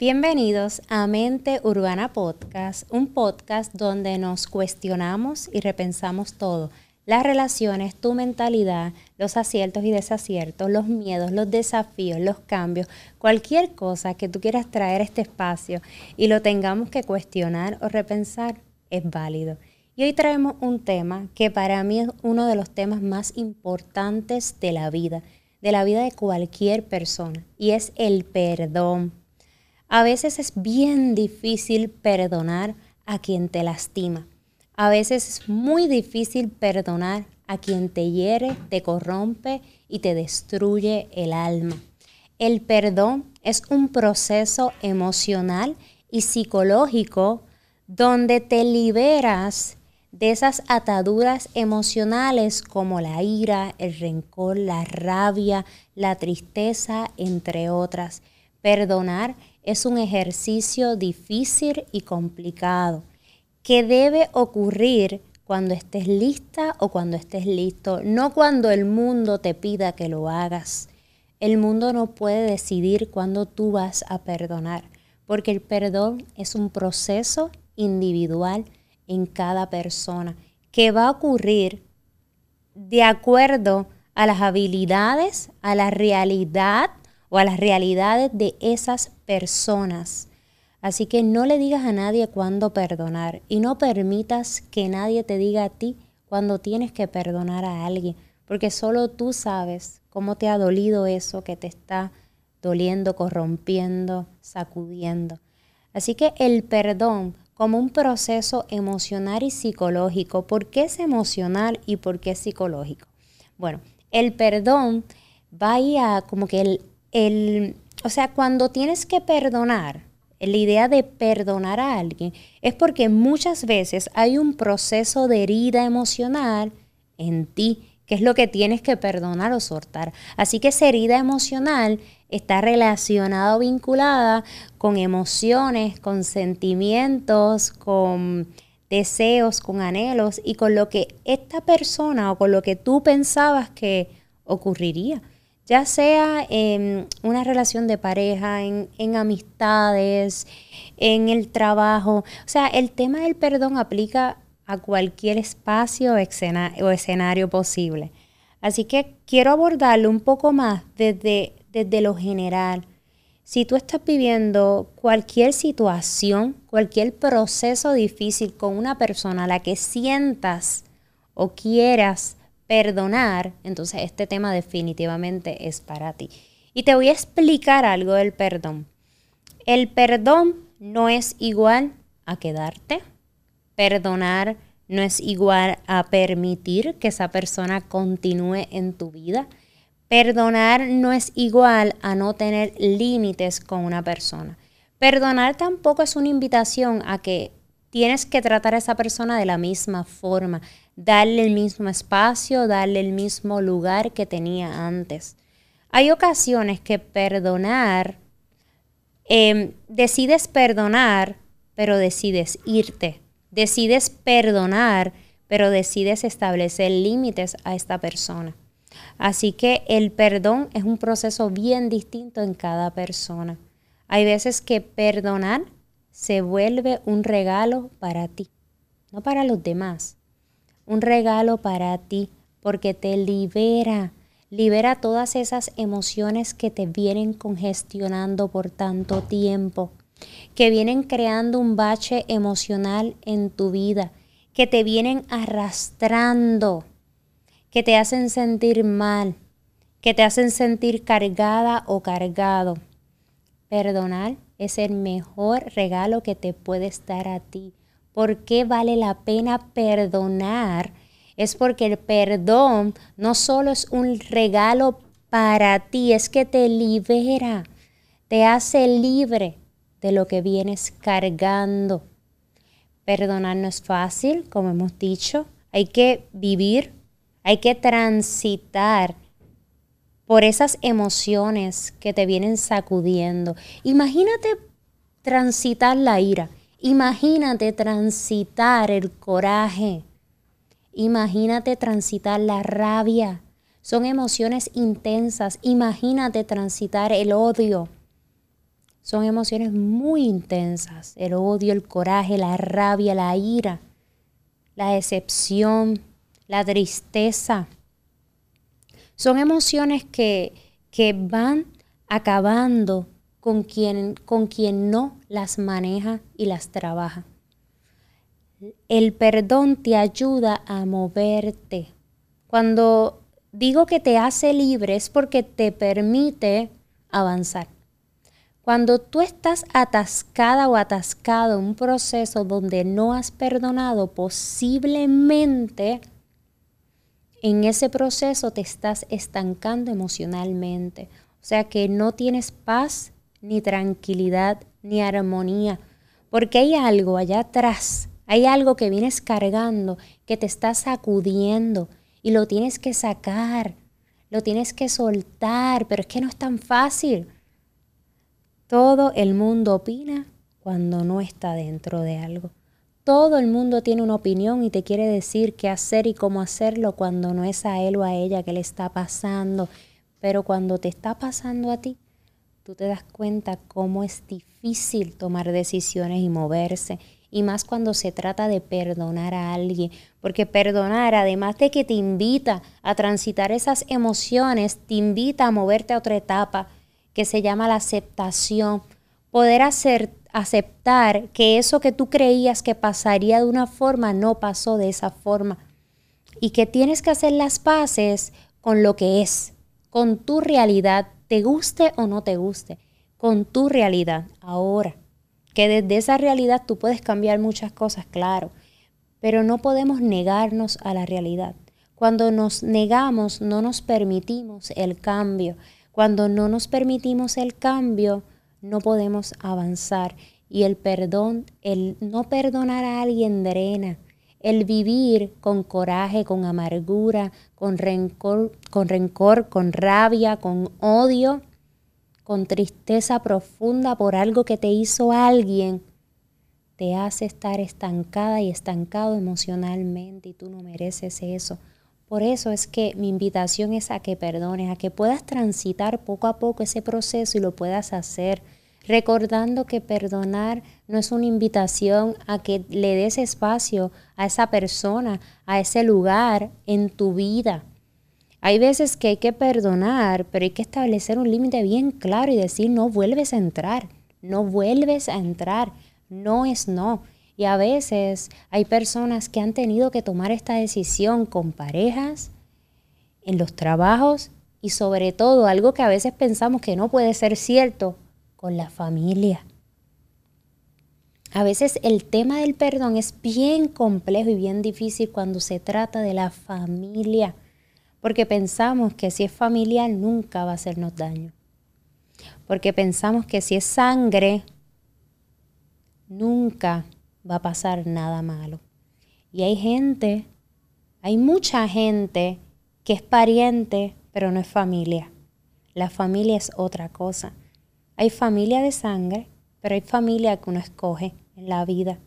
Bienvenidos a Mente Urbana Podcast, un podcast donde nos cuestionamos y repensamos todo. Las relaciones, tu mentalidad, los aciertos y desaciertos, los miedos, los desafíos, los cambios, cualquier cosa que tú quieras traer a este espacio y lo tengamos que cuestionar o repensar, es válido. Y hoy traemos un tema que para mí es uno de los temas más importantes de la vida, de la vida de cualquier persona, y es el perdón. A veces es bien difícil perdonar a quien te lastima. A veces es muy difícil perdonar a quien te hiere, te corrompe y te destruye el alma. El perdón es un proceso emocional y psicológico donde te liberas de esas ataduras emocionales como la ira, el rencor, la rabia, la tristeza, entre otras. Perdonar es un ejercicio difícil y complicado que debe ocurrir cuando estés lista o cuando estés listo, no cuando el mundo te pida que lo hagas. El mundo no puede decidir cuándo tú vas a perdonar, porque el perdón es un proceso individual en cada persona que va a ocurrir de acuerdo a las habilidades, a la realidad o a las realidades de esas personas. Así que no le digas a nadie cuándo perdonar y no permitas que nadie te diga a ti cuándo tienes que perdonar a alguien, porque solo tú sabes cómo te ha dolido eso que te está doliendo, corrompiendo, sacudiendo. Así que el perdón como un proceso emocional y psicológico. ¿Por qué es emocional y por qué es psicológico? Bueno, el perdón va a como que el, el, o sea, cuando tienes que perdonar, la idea de perdonar a alguien es porque muchas veces hay un proceso de herida emocional en ti, que es lo que tienes que perdonar o soltar. Así que esa herida emocional está relacionada o vinculada con emociones, con sentimientos, con deseos, con anhelos y con lo que esta persona o con lo que tú pensabas que ocurriría ya sea en una relación de pareja, en, amistades, en el trabajo. O sea, el tema del perdón aplica a cualquier espacio o escenario posible. Así que quiero abordarlo un poco más desde, desde lo general. Si tú estás viviendo cualquier situación, cualquier proceso difícil con una persona a la que sientas o quieras perdonar, entonces este tema definitivamente es para ti. Y te voy a explicar algo del perdón. El perdón no es igual a quedarte. Perdonar no es igual a permitir que esa persona continúe en tu vida. Perdonar no es igual a no tener límites con una persona. Perdonar tampoco es una invitación a que tienes que tratar a esa persona de la misma forma, darle el mismo espacio, darle el mismo lugar que tenía antes. Hay ocasiones que perdonar, em, decides perdonar, pero decides irte. Decides perdonar, pero decides establecer límites a esta persona. Así que el perdón es un proceso bien distinto en cada persona. Hay veces que perdonar se vuelve un regalo para ti, no para los demás un regalo para ti, porque te libera, libera todas esas emociones que te vienen congestionando por tanto tiempo, que vienen creando un bache emocional en tu vida, que te vienen arrastrando, que te hacen sentir mal, que te hacen sentir cargada o cargado. Perdonar es el mejor regalo que te puedes dar a ti por qué vale la pena perdonar, es porque el perdón no solo es un regalo para ti, es que te libera, te hace libre de lo que vienes cargando. Perdonar no es fácil, como hemos dicho, hay que vivir, hay que transitar por esas emociones que te vienen sacudiendo. Imagínate transitar la ira. Imagínate transitar el coraje. Imagínate transitar la rabia. Son emociones intensas. Imagínate transitar el odio. son emociones muy intensas. El odio, el coraje, la rabia, la ira, la decepción, la tristeza. Son emociones que, que van acabando con quien, con quien no las maneja y las trabaja. El perdón te ayuda a moverte. Cuando digo que te hace libre es porque te permite avanzar. Cuando tú estás atascada o atascado en un proceso donde no has perdonado, posiblemente en ese proceso te estás estancando emocionalmente. O sea que no tienes paz, ni tranquilidad, ni armonía, porque hay algo allá atrás, hay algo que vienes cargando, que te está sacudiendo y lo tienes que sacar, lo tienes que soltar, pero es que no es tan fácil. Todo el mundo opina cuando no está dentro de algo. Todo el mundo tiene una opinión y te quiere decir qué hacer y cómo hacerlo cuando no es a él o a ella que le está pasando. Pero cuando te está pasando a ti, tú te das cuenta cómo es difícil tomar decisiones y moverse. Y más cuando se trata de perdonar a alguien. Porque perdonar, además de que te invita a transitar esas emociones, te invita a moverte a otra etapa que se llama la aceptación. Poder hacer, aceptar que eso que tú creías que pasaría de una forma no pasó de esa forma. Y que tienes que hacer las paces con lo que es, con tu realidad, te guste o no te guste, con tu realidad ahora. Que desde esa realidad tú puedes cambiar muchas cosas, claro, pero no podemos negarnos a la realidad. Cuando nos negamos, no nos permitimos el cambio. Cuando no nos permitimos el cambio, no podemos avanzar. Y el perdón, el no perdonar a alguien drena. El vivir con coraje, con amargura, con rencor, con rencor, con rabia, con odio, con tristeza profunda por algo que te hizo alguien, te hace estar estancada y estancado emocionalmente y tú no mereces eso. Por eso es que mi invitación es a que perdones, a que puedas transitar poco a poco ese proceso y lo puedas hacer, recordando que perdonar no es una invitación a que le des espacio a esa persona, a ese lugar en tu vida. Hay veces que hay que perdonar, pero hay que establecer un límite bien claro y decir no vuelves a entrar, no vuelves a entrar, no es no. Y a veces hay personas que han tenido que tomar esta decisión con parejas, en los trabajos y sobre todo algo que a veces pensamos que no puede ser cierto, con la familia. A veces el tema del perdón es bien complejo y bien difícil cuando se trata de la familia, porque pensamos que si es familiar nunca va a hacernos daño, porque pensamos que si es sangre, nunca va a pasar nada malo. Y hay gente, hay mucha gente que es pariente, pero no es familia. La familia es otra cosa. Hay familia de sangre, pero hay familia que uno escoge en la vida.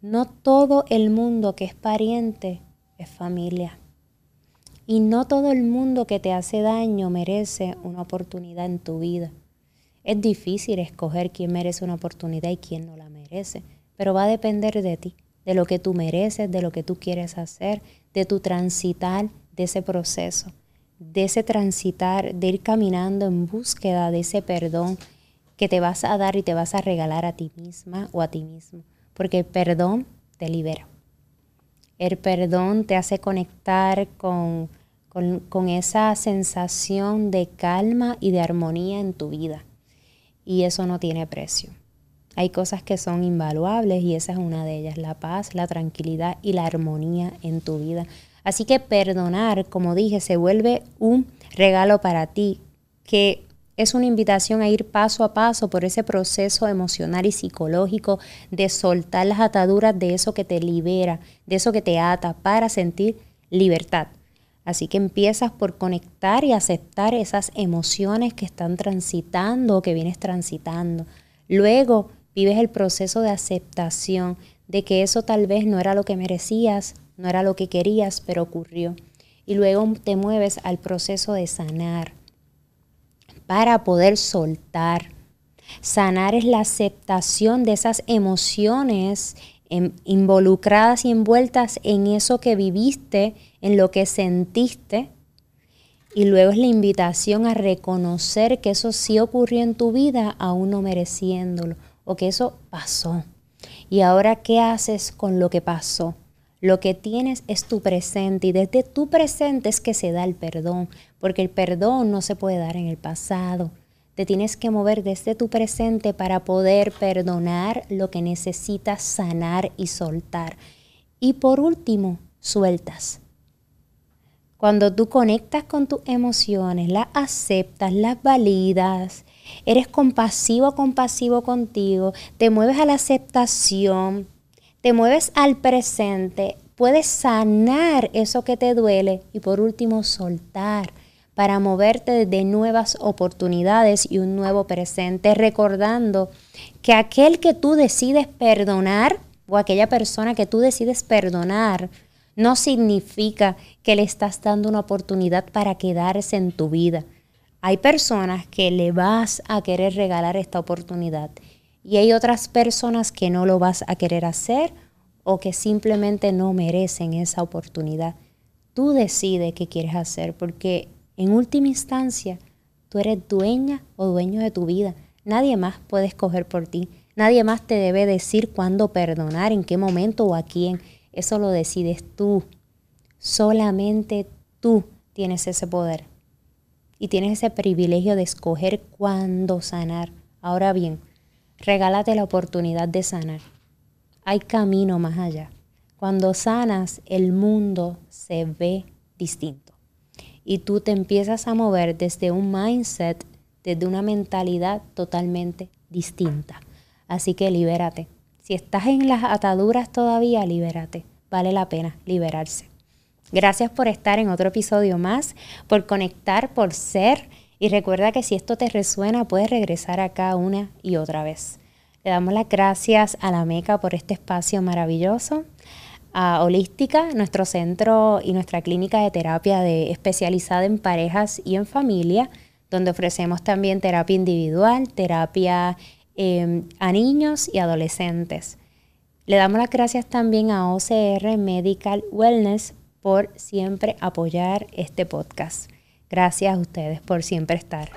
No todo el mundo que es pariente es familia. Y no todo el mundo que te hace daño merece una oportunidad en tu vida. Es difícil escoger quién merece una oportunidad y quién no la merece pero va a depender de ti, de lo que tú mereces, de lo que tú quieres hacer, de tu transitar de ese proceso, de ese transitar, de ir caminando en búsqueda de ese perdón que te vas a dar y te vas a regalar a ti misma o a ti mismo, porque el perdón te libera. El perdón te hace conectar con, con, esa sensación de calma y de armonía en tu vida. Y eso no tiene precio. Hay cosas que son invaluables y esa es una de ellas, la paz, la tranquilidad y la armonía en tu vida. Así que perdonar, como dije, se vuelve un regalo para ti, que es una invitación a ir paso a paso por ese proceso emocional y psicológico de soltar las ataduras de eso que te libera, de eso que te ata, para sentir libertad. Así que empiezas por conectar y aceptar esas emociones que están transitando o que vienes transitando. Luego vives el proceso de aceptación de que eso tal vez no era lo que merecías, no era lo que querías, pero ocurrió. Y luego te mueves al proceso de sanar para poder soltar, Sanar es la aceptación de esas emociones em, involucradas y envueltas en eso que viviste, en lo que sentiste. Y luego es la invitación a reconocer que eso sí ocurrió en tu vida, aún no mereciéndolo, o que eso pasó. Y ahora, ¿qué haces con lo que pasó? Lo que tienes es tu presente y desde tu presente es que se da el perdón, porque el perdón no se puede dar en el pasado. Te tienes que mover desde tu presente para poder perdonar lo que necesitas sanar y soltar. Y por último, sueltas. Cuando tú conectas con tus emociones, las aceptas, las validas, eres compasivo, compasivo contigo, te mueves a la aceptación, te mueves al presente, puedes sanar eso que te duele y por último soltar para moverte de nuevas oportunidades y un nuevo presente, recordando que aquel que tú decides perdonar o aquella persona que tú decides perdonar, no significa que le estás dando una oportunidad para quedarse en tu vida. Hay personas que le vas a querer regalar esta oportunidad y hay otras personas que no lo vas a querer hacer o que simplemente no merecen esa oportunidad. Tú decides qué quieres hacer porque en última instancia tú eres dueña o dueño de tu vida. Nadie más puede escoger por ti. Nadie más te debe decir cuándo perdonar, en qué momento o a quién. Eso lo decides tú. Solamente tú tienes ese poder. Y tienes ese privilegio de escoger cuándo sanar. Ahora bien, regálate la oportunidad de sanar. Hay camino más allá. Cuando sanas, el mundo se ve distinto. Y tú te empiezas a mover desde un mindset, desde una mentalidad totalmente distinta. Así que libérate. Si estás en las ataduras todavía, libérate. Vale la pena liberarse. Gracias por estar en otro episodio más, por conectar, por ser y recuerda que si esto te resuena, puedes regresar acá una y otra vez. Le damos las gracias a la Meca por este espacio maravilloso, a Holística, nuestro centro y nuestra clínica de terapia de, especializada en parejas y en familia, donde ofrecemos también terapia individual, terapia em, a niños y adolescentes. Le damos las gracias también a OCR Medical Wellness por siempre apoyar este podcast. Gracias a ustedes por siempre estar.